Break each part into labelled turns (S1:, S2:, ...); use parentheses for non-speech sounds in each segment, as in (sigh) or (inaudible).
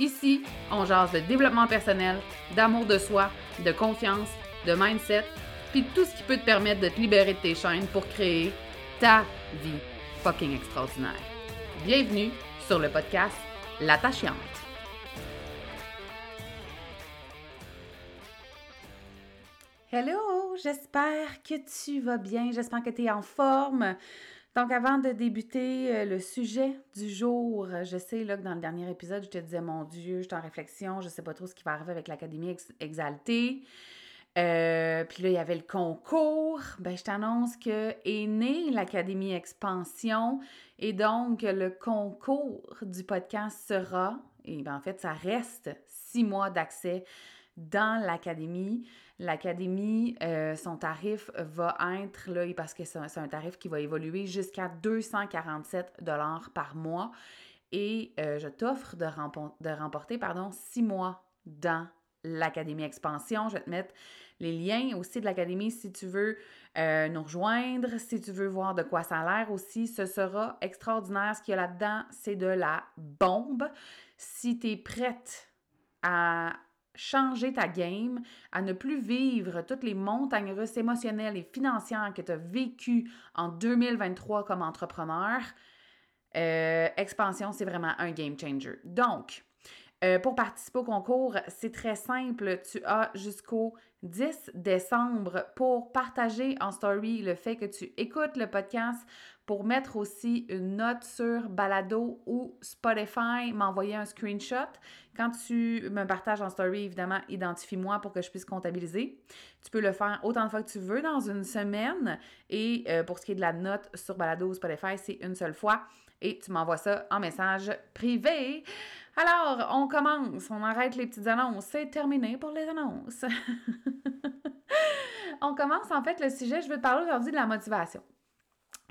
S1: Ici, on jase de développement personnel, d'amour de soi, de confiance, de mindset, puis tout ce qui peut te permettre de te libérer de tes chaînes pour créer ta vie fucking extraordinaire. Bienvenue sur le podcast L'attachante. Hello, j'espère que tu vas bien, j'espère que tu es en forme. Donc, avant de débuter euh, le sujet du jour, je sais que dans le dernier épisode, je te disais, mon Dieu, je suis en réflexion, je sais pas trop ce qui va arriver avec l'Académie Exaltée. Euh, puis là, il y avait le concours. Ben, je t'annonce que est née l'Académie Expansion et donc le concours du podcast sera, et ben, en fait, ça reste six mois d'accès dans l'Académie. L'Académie, euh, son tarif va être, là, parce que c'est un, tarif qui va évoluer jusqu'à 247 par mois. Et euh, je t'offre de, de, remporter pardon, six mois dans l'Académie Expansion. Je vais te mettre les liens aussi de l'Académie si tu veux euh, nous rejoindre, si tu veux voir de quoi ça a l'air aussi. Ce sera extraordinaire. Ce qu'il y a là-dedans, c'est de la bombe. Si tu es prête à changer ta game, à ne plus vivre toutes les montagnes russes émotionnelles et financières que tu as vécues en 2023 comme entrepreneur, euh, expansion, c'est vraiment un game changer. Donc, euh, pour participer au concours, c'est très simple. Tu as jusqu'au 10 décembre pour partager en story le fait que tu écoutes le podcast, pour mettre aussi une note sur Balado ou Spotify, m'envoyer un screenshot. Quand tu me partages en story, évidemment, identifie-moi pour que je puisse comptabiliser. Tu peux le faire autant de fois que tu veux dans une semaine. Et euh, pour ce qui est de la note sur Balado ou Spotify, c'est une seule fois. Et tu m'envoies ça en message privé. Alors, on commence. On arrête les petites annonces. C'est terminé pour les annonces. (laughs) on commence en fait le sujet. Je veux te parler aujourd'hui de la motivation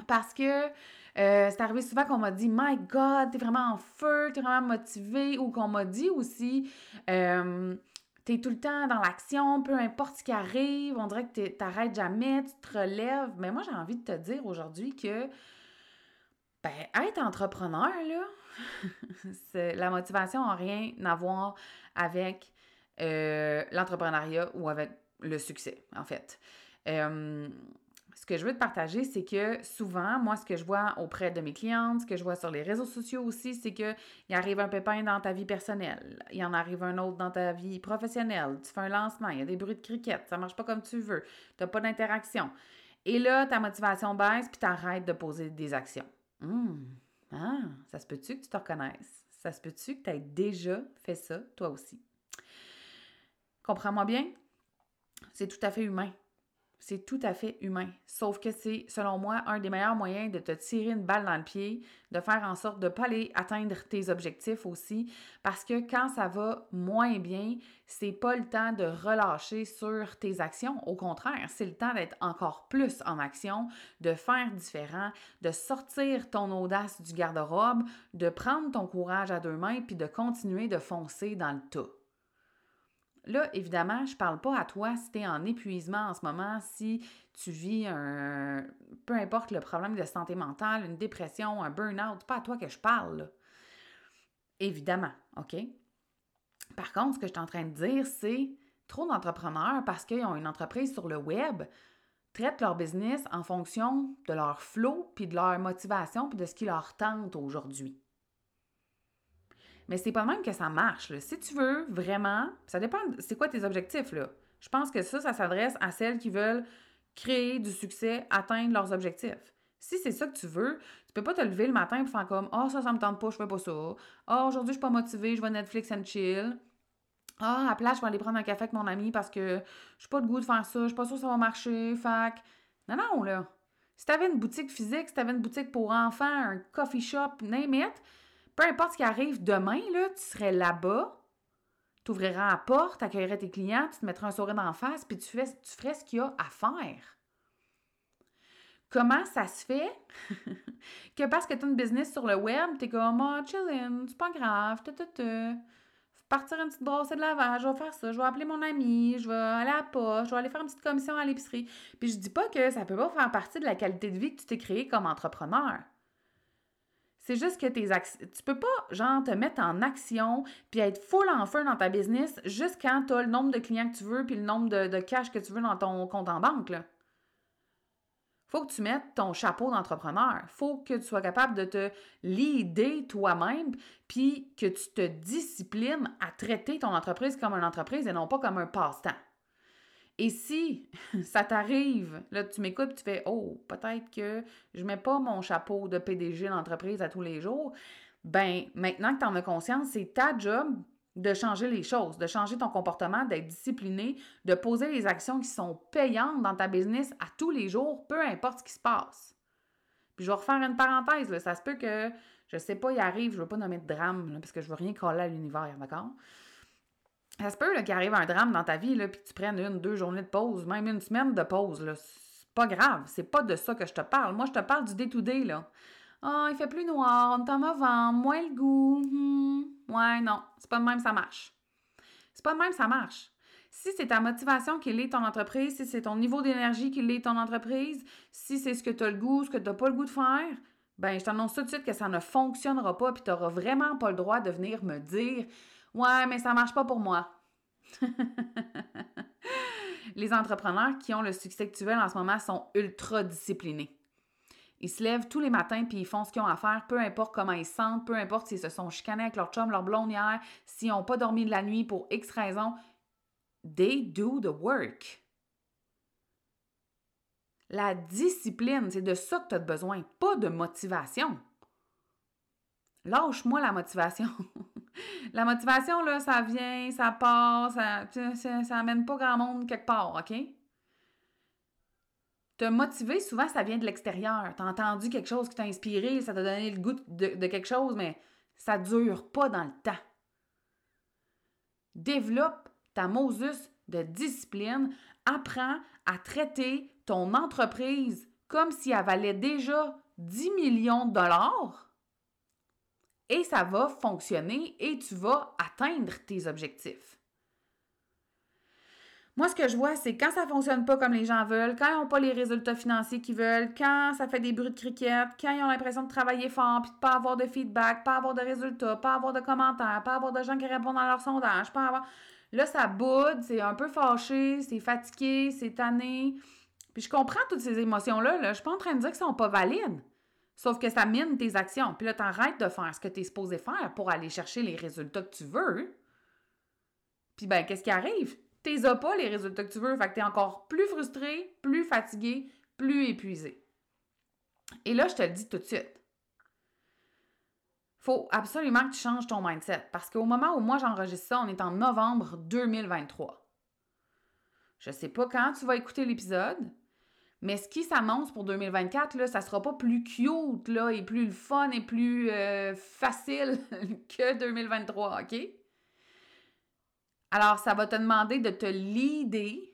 S1: parce que euh, c'est arrivé souvent qu'on m'a dit My God, t'es vraiment en feu, t'es vraiment motivé, ou qu'on m'a dit aussi euh, T'es tout le temps dans l'action, peu importe ce qui arrive, on dirait que t'arrêtes jamais, tu te relèves. Mais moi, j'ai envie de te dire aujourd'hui que ben, être entrepreneur, là, (laughs) la motivation n'a rien à voir avec euh, l'entrepreneuriat ou avec le succès, en fait que je veux te partager, c'est que souvent, moi, ce que je vois auprès de mes clientes, ce que je vois sur les réseaux sociaux aussi, c'est qu'il arrive un pépin dans ta vie personnelle, il en arrive un autre dans ta vie professionnelle, tu fais un lancement, il y a des bruits de cricket, ça marche pas comme tu veux, tu n'as pas d'interaction. Et là, ta motivation baisse, puis tu arrêtes de poser des actions. Hum, ah, ça se peut-tu que tu te reconnaisses? Ça se peut-tu que tu aies déjà fait ça, toi aussi? Comprends-moi bien? C'est tout à fait humain c'est tout à fait humain. Sauf que c'est, selon moi, un des meilleurs moyens de te tirer une balle dans le pied, de faire en sorte de ne pas aller atteindre tes objectifs aussi. Parce que quand ça va moins bien, c'est pas le temps de relâcher sur tes actions. Au contraire, c'est le temps d'être encore plus en action, de faire différent, de sortir ton audace du garde-robe, de prendre ton courage à deux mains puis de continuer de foncer dans le tas. Là, évidemment, je ne parle pas à toi si tu es en épuisement en ce moment, si tu vis un. peu importe le problème de santé mentale, une dépression, un burn-out, pas à toi que je parle. Évidemment, OK? Par contre, ce que je suis en train de dire, c'est trop d'entrepreneurs, parce qu'ils ont une entreprise sur le web, traitent leur business en fonction de leur flow, puis de leur motivation, puis de ce qui leur tente aujourd'hui. Mais c'est pas même que ça marche. Si tu veux vraiment, ça dépend, c'est quoi tes objectifs, là? Je pense que ça, ça s'adresse à celles qui veulent créer du succès, atteindre leurs objectifs. Si c'est ça que tu veux, tu peux pas te lever le matin et faire comme Ah, oh, ça, ça me tente pas, je fais pas ça. Ah, oh, aujourd'hui, je suis pas motivée, je vais Netflix and chill. Ah, à la place, je vais aller prendre un café avec mon ami parce que je suis pas de goût de faire ça, je suis pas sûre que ça va marcher. Fac. Non, non, là. Si tu avais une boutique physique, si tu avais une boutique pour enfants, un coffee shop, name peu importe ce qui arrive demain, là, tu serais là-bas, tu ouvriras la porte, tu accueillerais tes clients, tu te mettrais un sourire en face, puis tu, fais, tu ferais ce qu'il y a à faire. Comment ça se fait (laughs) que parce que tu as une business sur le web, tu es comme, oh, chillin', c'est pas grave, partir une petite brosse de lavage, je vais faire ça, je vais appeler mon ami, je vais aller à la poste, je vais aller faire une petite commission à l'épicerie. Puis je dis pas que ça peut pas faire partie de la qualité de vie que tu t'es créé comme entrepreneur. C'est juste que tes tu peux pas, genre, te mettre en action puis être full en feu dans ta business juste quand tu as le nombre de clients que tu veux puis le nombre de, de cash que tu veux dans ton compte en banque, là faut que tu mettes ton chapeau d'entrepreneur. faut que tu sois capable de te leader toi-même, puis que tu te disciplines à traiter ton entreprise comme une entreprise et non pas comme un passe-temps. Et si (laughs) ça t'arrive, là, tu m'écoutes, tu fais Oh, peut-être que je mets pas mon chapeau de PDG d'entreprise à tous les jours. Ben, maintenant que tu en as conscience, c'est ta job de changer les choses, de changer ton comportement, d'être discipliné, de poser les actions qui sont payantes dans ta business à tous les jours, peu importe ce qui se passe. Puis je vais refaire une parenthèse, ça se peut que, je sais pas, il arrive, je veux pas nommer de drame, parce que je veux rien coller à l'univers, d'accord? Ça se peut qu'il arrive un drame dans ta vie, là, puis que tu prennes une, deux journées de pause, même une semaine de pause. C'est pas grave, c'est pas de ça que je te parle. Moi, je te parle du day-to-day, là. Ah, il fait plus noir, on est en novembre, moins le goût. Hmm. Ouais, non, c'est pas de même ça marche. C'est pas de même ça marche. Si c'est ta motivation qui lit ton entreprise, si c'est ton niveau d'énergie qui lit ton entreprise, si c'est ce que tu as le goût, ce que tu n'as pas le goût de faire, ben je t'annonce tout de suite que ça ne fonctionnera pas puis tu n'auras vraiment pas le droit de venir me dire Ouais, mais ça marche pas pour moi. (laughs) Les entrepreneurs qui ont le succès veux en ce moment sont ultra disciplinés. Ils se lèvent tous les matins puis ils font ce qu'ils ont à faire, peu importe comment ils se sentent, peu importe s'ils se sont chicanés avec leur chum, leur blonde hier, s'ils n'ont pas dormi de la nuit pour X raison. They do the work. La discipline, c'est de ça que tu as besoin, pas de motivation. Lâche-moi la motivation. (laughs) la motivation, là, ça vient, ça passe, ça, ça, ça amène pas grand monde quelque part, OK? Te motiver, souvent, ça vient de l'extérieur. Tu as entendu quelque chose qui t'a inspiré, ça t'a donné le goût de, quelque chose, mais ça dure pas dans le temps. Développe ta Moses de discipline. Apprends à traiter ton entreprise comme si elle valait déjà 10 millions de dollars et ça va fonctionner et tu vas atteindre tes objectifs. Moi, ce que je vois, c'est quand ça ne fonctionne pas comme les gens veulent, quand ils n'ont pas les résultats financiers qu'ils veulent, quand ça fait des bruits de cricket, quand ils ont l'impression de travailler fort puis de pas avoir de feedback, pas avoir de résultats, pas avoir de commentaires, pas avoir de gens qui répondent à leur sondage, pas avoir. Là, ça boude, c'est un peu fâché, c'est fatigué, c'est tanné. Puis je comprends toutes ces émotions-là. Là. Je suis pas en train de dire qu'elles sont pas valides. Sauf que ça mine tes actions. Puis là, tu arrêtes de faire ce que tu es supposé faire pour aller chercher les résultats que tu veux. Puis ben, qu'est-ce qui arrive? t'es as pas les résultats que tu veux, fait que t'es encore plus frustré, plus fatigué, plus épuisé. Et là, je te le dis tout de suite. Faut absolument que tu changes ton mindset parce qu'au moment où moi j'enregistre ça, on est en novembre 2023. Je sais pas quand tu vas écouter l'épisode, mais ce qui s'annonce pour 2024, là, ça sera pas plus cute là, et plus fun et plus euh, facile (laughs) que 2023, OK? Alors, ça va te demander de te leader,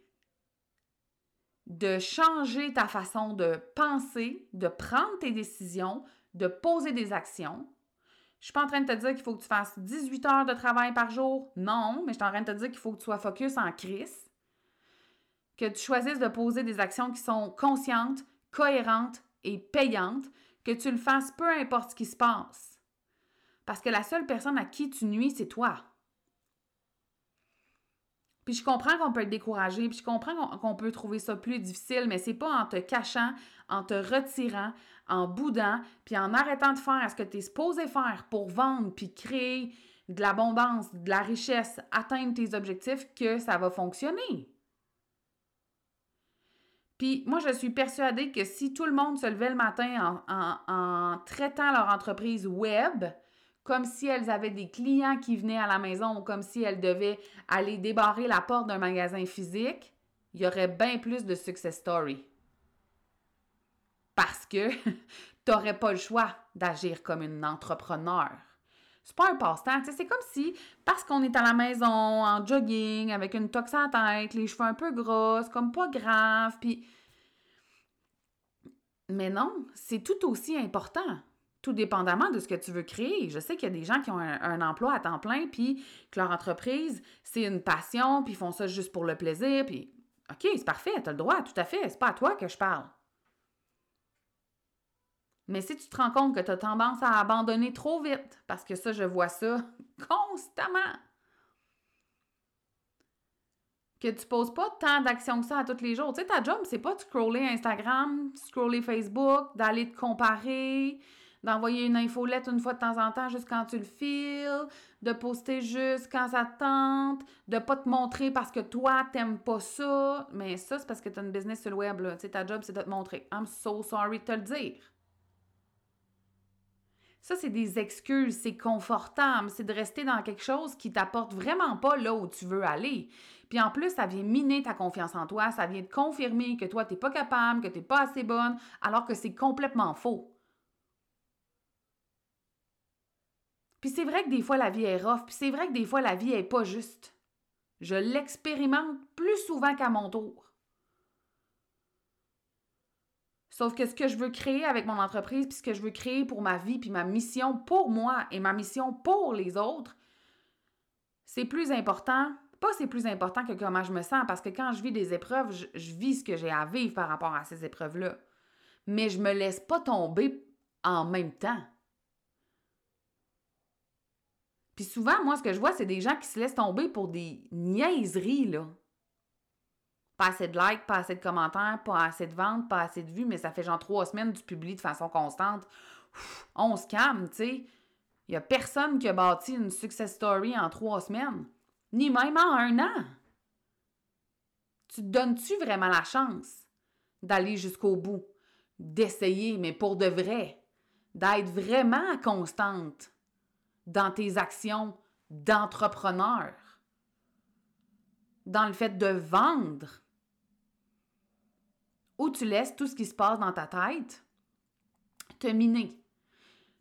S1: de changer ta façon de penser, de prendre tes décisions, de poser des actions. Je suis pas en train de te dire qu'il faut que tu fasses 18 heures de travail par jour. Non, mais je suis en train de te dire qu'il faut que tu sois focus en crise. Que tu choisisses de poser des actions qui sont conscientes, cohérentes et payantes. Que tu le fasses peu importe ce qui se passe. Parce que la seule personne à qui tu nuis, c'est toi. Puis je comprends qu'on peut être découragé, puis je comprends qu'on peut trouver ça plus difficile, mais c'est pas en te cachant, en te retirant, en boudant, puis en arrêtant de faire ce que tu es supposé faire pour vendre, puis créer de l'abondance, de la richesse, atteindre tes objectifs, que ça va fonctionner. Puis moi, je suis persuadée que si tout le monde se levait le matin en, traitant leur entreprise web comme si elles avaient des clients qui venaient à la maison ou comme si elles devaient aller débarrer la porte d'un magasin physique, il y aurait bien plus de success story. Parce que (laughs) tu n'aurais pas le choix d'agir comme une entrepreneur. C'est pas un passe-temps. C'est comme si, parce qu'on est à la maison, en jogging, avec une tox à la tête, les cheveux un peu grosses, comme pas grave, puis... Mais non, c'est tout aussi important, tout dépendamment de ce que tu veux créer. Je sais qu'il y a des gens qui ont un, emploi à temps plein, puis que leur entreprise, c'est une passion, puis ils font ça juste pour le plaisir, puis OK, c'est parfait, tu as le droit, tout à fait, c'est pas à toi que je parle. Mais si tu te rends compte que tu as tendance à abandonner trop vite, parce que ça, je vois ça (laughs) constamment, que tu poses pas tant d'actions que ça à tous les jours. Tu sais, ta job, c'est pas de scroller Instagram, scroller Facebook, d'aller te comparer, d'envoyer une infolette une fois de temps en temps juste quand tu le files, de poster juste quand ça te tente, de pas te montrer parce que toi, t'aimes pas ça. Mais ça, c'est parce que tu as une business sur le web. Là. Tu sais, ta job, c'est de te montrer. I'm so sorry de te le dire. Ça, c'est des excuses, c'est confortable, c'est de rester dans quelque chose qui t'apporte vraiment pas là où tu veux aller. Puis en plus, ça vient miner ta confiance en toi, ça vient te confirmer que toi, tu n'es pas capable, que tu n'es pas assez bonne, alors que c'est complètement faux. Puis c'est vrai que des fois, la vie est rough, puis c'est vrai que des fois, la vie est pas juste. Je l'expérimente plus souvent qu'à mon tour. Sauf que ce que je veux créer avec mon entreprise, puis ce que je veux créer pour ma vie, puis ma mission pour moi et ma mission pour les autres, c'est plus important. Pas c'est plus important que comment je me sens, parce que quand je vis des épreuves, je, vis ce que j'ai à vivre par rapport à ces épreuves-là. Mais je me laisse pas tomber en même temps. Puis souvent, moi, ce que je vois, c'est des gens qui se laissent tomber pour des niaiseries, là. Pas assez de likes, pas assez de commentaires, pas assez de ventes, pas assez de vues, mais ça fait genre trois semaines que tu publies de façon constante. on se calme, tu sais. Il n'y a personne qui a bâti une success story en trois semaines, ni même en un an. Tu te donnes-tu vraiment la chance d'aller jusqu'au bout, d'essayer, mais pour de vrai, d'être vraiment constante dans tes actions d'entrepreneur, dans le fait de vendre, ou tu laisses tout ce qui se passe dans ta tête te miner.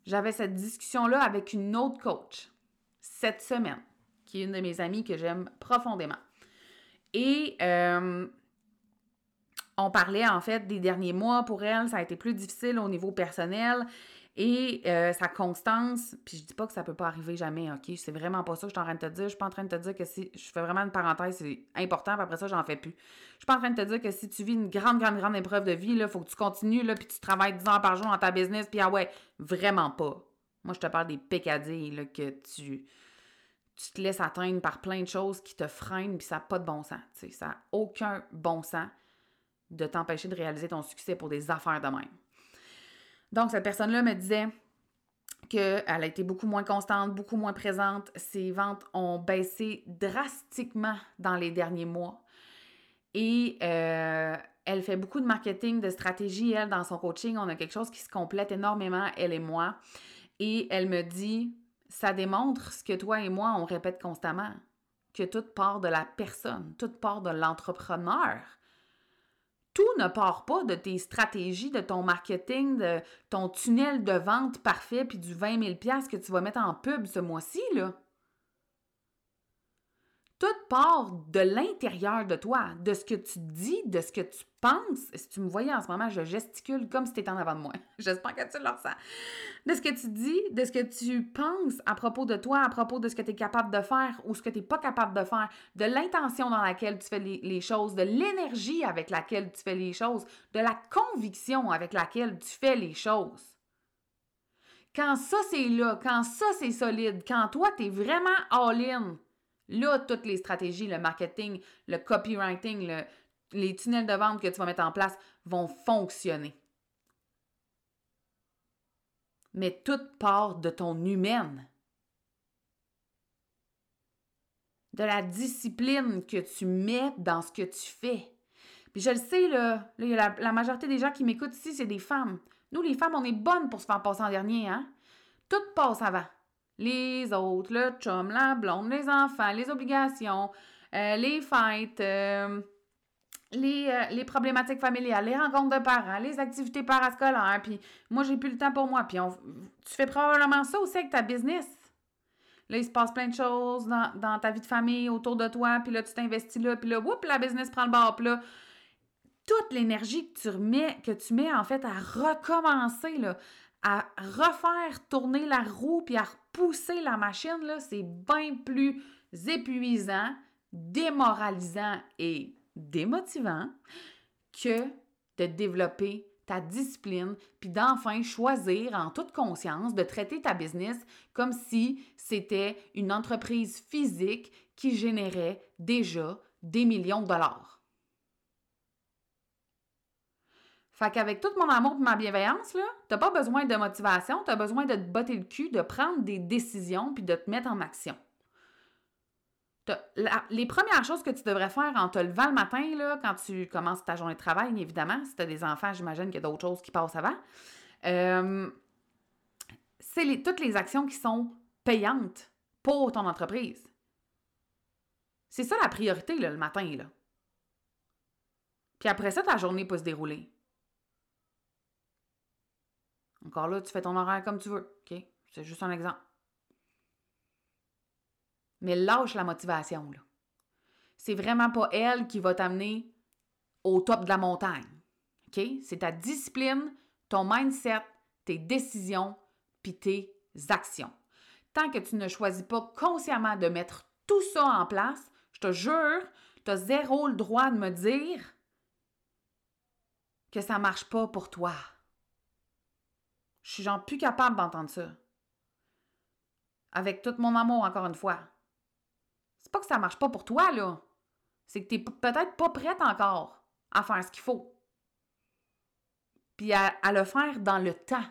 S1: J'avais cette discussion-là avec une autre coach cette semaine, qui est une de mes amies que j'aime profondément. Et euh, on parlait en fait des derniers mois pour elle, ça a été plus difficile au niveau personnel. Et euh, sa constance, puis je dis pas que ça peut pas arriver jamais, OK? C'est vraiment pas ça que je suis en train de te dire. Je suis pas en train de te dire que si. Je fais vraiment une parenthèse, c'est important, puis après ça, j'en fais plus. Je suis pas en train de te dire que si tu vis une grande, grande, grande épreuve de vie, là, faut que tu continues, là, puis tu travailles 10 heures par jour dans ta business, puis ah ouais, vraiment pas. Moi, je te parle des pécadilles, que tu. Tu te laisses atteindre par plein de choses qui te freinent, puis ça n'a pas de bon sens. sais. Ça n'a aucun bon sens de t'empêcher de réaliser ton succès pour des affaires de même. Donc, cette personne-là me disait qu'elle a été beaucoup moins constante, beaucoup moins présente. Ses ventes ont baissé drastiquement dans les derniers mois. Et euh, elle fait beaucoup de marketing, de stratégie, elle, dans son coaching. On a quelque chose qui se complète énormément, elle et moi. Et elle me dit, ça démontre ce que toi et moi, on répète constamment, que tout part de la personne, tout part de l'entrepreneur tout ne part pas de tes stratégies, de ton marketing, de ton tunnel de vente parfait, puis du 20 000 que tu vas mettre en pub ce mois-ci, là. Tout part de l'intérieur de toi, de ce que tu dis, de ce que tu penses. Si tu me voyais en ce moment, je gesticule comme si tu étais en avant de moi. (laughs) J'espère que tu le ressens. De ce que tu dis, de ce que tu penses à propos de toi, à propos de ce que tu es capable de faire ou ce que tu n'es pas capable de faire, de l'intention dans laquelle tu fais les, les choses, de l'énergie avec laquelle tu fais les choses, de la conviction avec laquelle tu fais les choses. Quand ça c'est là, quand ça c'est solide, quand toi tu es vraiment all-in, Là, toutes les stratégies, le marketing, le copywriting, les tunnels de vente que tu vas mettre en place vont fonctionner. Mais tout part de ton humaine. De la discipline que tu mets dans ce que tu fais. Puis je le sais, là, la, la majorité des gens qui m'écoutent ici, c'est des femmes. Nous, les femmes, on est bonnes pour se faire passer en dernier, hein? Tout passe avant. Les autres, le chum, la blonde, les enfants, les obligations, euh, les fêtes, euh, les, euh, les, problématiques familiales, les rencontres de parents, les activités parascolaires, puis moi, j'ai plus le temps pour moi. Puis tu fais probablement ça aussi avec ta business. Là, il se passe plein de choses dans, ta vie de famille, autour de toi, puis là, tu t'investis là, puis là, whoop, la business prend le bord, puis là, toute l'énergie que tu remets, que tu mets en fait à recommencer, là, à refaire tourner la roue puis à repousser la machine, là, c'est bien plus épuisant, démoralisant et démotivant que de développer ta discipline, puis d'enfin choisir en toute conscience de traiter ta business comme si c'était une entreprise physique qui générait déjà des millions de dollars. Fait qu'avec tout mon amour et ma bienveillance, là, t'as pas besoin de motivation, tu as besoin de te botter le cul, de prendre des décisions puis de te mettre en action. les premières choses que tu devrais faire en te levant le matin, là, quand tu commences ta journée de travail, évidemment, si tu as des enfants, j'imagine qu'il y a d'autres choses qui passent avant, euh, c'est toutes les actions qui sont payantes pour ton entreprise. C'est ça la priorité le matin. Là. Puis après ça, ta journée peut se dérouler. Encore là, tu fais ton horaire comme tu veux. OK? C'est juste un exemple. Mais lâche la motivation, là. C'est vraiment pas elle qui va t'amener au top de la montagne. OK? C'est ta discipline, ton mindset, tes décisions, puis tes actions. Tant que tu ne choisis pas consciemment de mettre tout ça en place, je te jure, tu as zéro le droit de me dire que ça marche pas pour toi. Je suis genre plus capable d'entendre ça. Avec tout mon amour, encore une fois. C'est pas que ça marche pas pour toi, là. C'est que t'es peut-être pas prête encore à faire ce qu'il faut. Puis à, le faire dans le temps.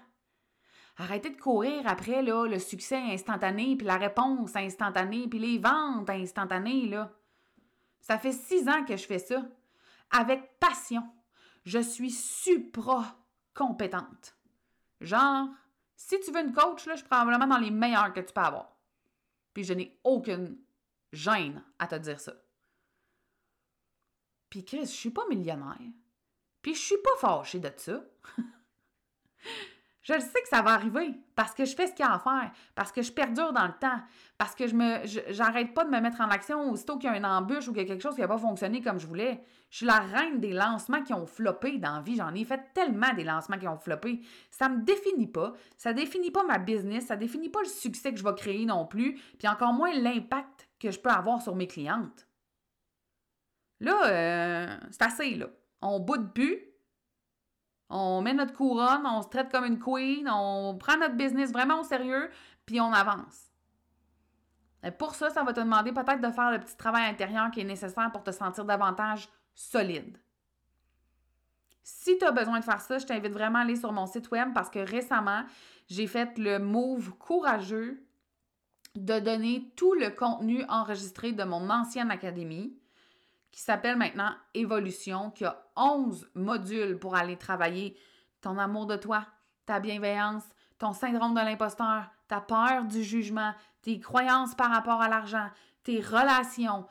S1: Arrêtez de courir après là, le succès instantané, puis la réponse instantanée, puis les ventes instantanées. Là. Ça fait six ans que je fais ça. Avec passion. Je suis supra compétente. Genre, si tu veux une coach, là, je suis probablement dans les meilleurs que tu peux avoir. Puis je n'ai aucune gêne à te dire ça. Puis Chris, je suis pas millionnaire. Puis je suis pas fâchée de ça. (laughs) Je le sais que ça va arriver parce que je fais ce qu'il y a à faire, parce que je perdure dans le temps, parce que je me j'arrête pas de me mettre en action aussitôt qu'il y a une embûche ou qu'il y a quelque chose qui n'a pas fonctionné comme je voulais. Je suis la reine des lancements qui ont floppé dans la vie. J'en ai fait tellement des lancements qui ont floppé. Ça me définit pas. Ça définit pas ma business. Ça définit pas le succès que je vais créer non plus. Puis encore moins l'impact que je peux avoir sur mes clientes. Là, euh, c'est assez, là. On boude plus on met notre couronne, on se traite comme une queen, on prend notre business vraiment au sérieux, puis on avance. Pour ça, ça va te demander peut-être de faire le petit travail intérieur qui est nécessaire pour te sentir davantage solide. Si tu as besoin de faire ça, je t'invite vraiment à aller sur mon site web parce que récemment, j'ai fait le move courageux de donner tout le contenu enregistré de mon ancienne académie qui s'appelle maintenant Évolution, qui a 11 modules pour aller travailler ton amour de toi, ta bienveillance, ton syndrome de l'imposteur, ta peur du jugement, tes croyances par rapport à l'argent, tes relations.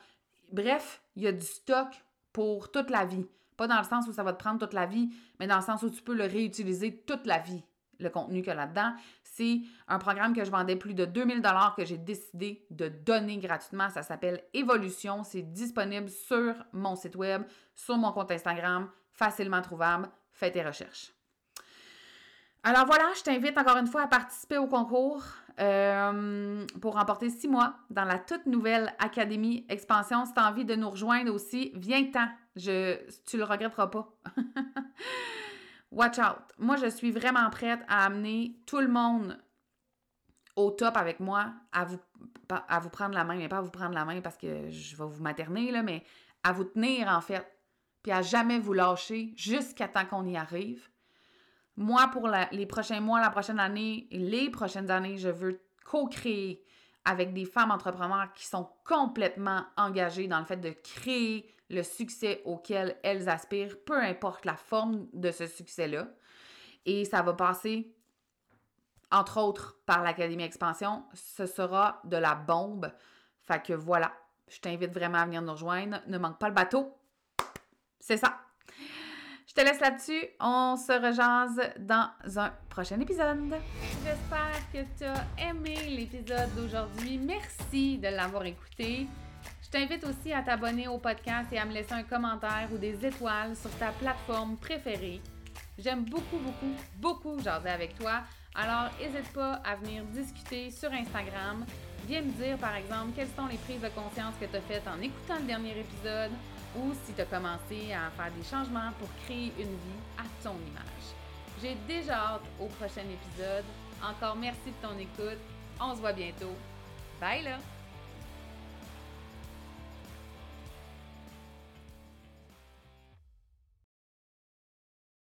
S1: Bref, il y a du stock pour toute la vie. Pas dans le sens où ça va te prendre toute la vie, mais dans le sens où tu peux le réutiliser toute la vie le contenu qu'il y a là-dedans. C'est un programme que je vendais plus de 2000 dollars que j'ai décidé de donner gratuitement. Ça s'appelle Évolution. C'est disponible sur mon site web, sur mon compte Instagram, facilement trouvable. Fais tes recherches. Alors voilà, je t'invite encore une fois à participer au concours euh, pour remporter six mois dans la toute nouvelle Académie Expansion. Si tu as envie de nous rejoindre aussi, viens-t'en. Je, tu le regretteras pas. (laughs) Watch out. Moi, je suis vraiment prête à amener tout le monde au top avec moi, à vous, à vous prendre la main, mais pas à vous prendre la main parce que je vais vous materner, là, mais à vous tenir en fait, puis à jamais vous lâcher jusqu'à temps qu'on y arrive. Moi, pour les prochains mois, la prochaine année, les prochaines années, je veux co-créer avec des femmes entrepreneurs qui sont complètement engagées dans le fait de créer le succès auquel elles aspirent, peu importe la forme de ce succès-là. Et ça va passer, entre autres, par l'Académie Expansion. Ce sera de la bombe. Fait que voilà, je t'invite vraiment à venir nous rejoindre. Ne manque pas le bateau. C'est ça. Je te laisse là-dessus. On se rejase dans un prochain épisode. J'espère que tu as aimé l'épisode d'aujourd'hui. Merci de l'avoir écouté. Je t'invite aussi à t'abonner au podcast et à me laisser un commentaire ou des étoiles sur ta plateforme préférée. J'aime beaucoup, beaucoup, beaucoup jaser avec toi. Alors, n'hésite pas à venir discuter sur Instagram. Viens me dire, par exemple, quelles sont les prises de conscience que tu as faites en écoutant le dernier épisode ou si tu as commencé à faire des changements pour créer une vie à ton image. J'ai déjà hâte au prochain épisode. Encore merci de ton écoute. On se voit bientôt. Bye là!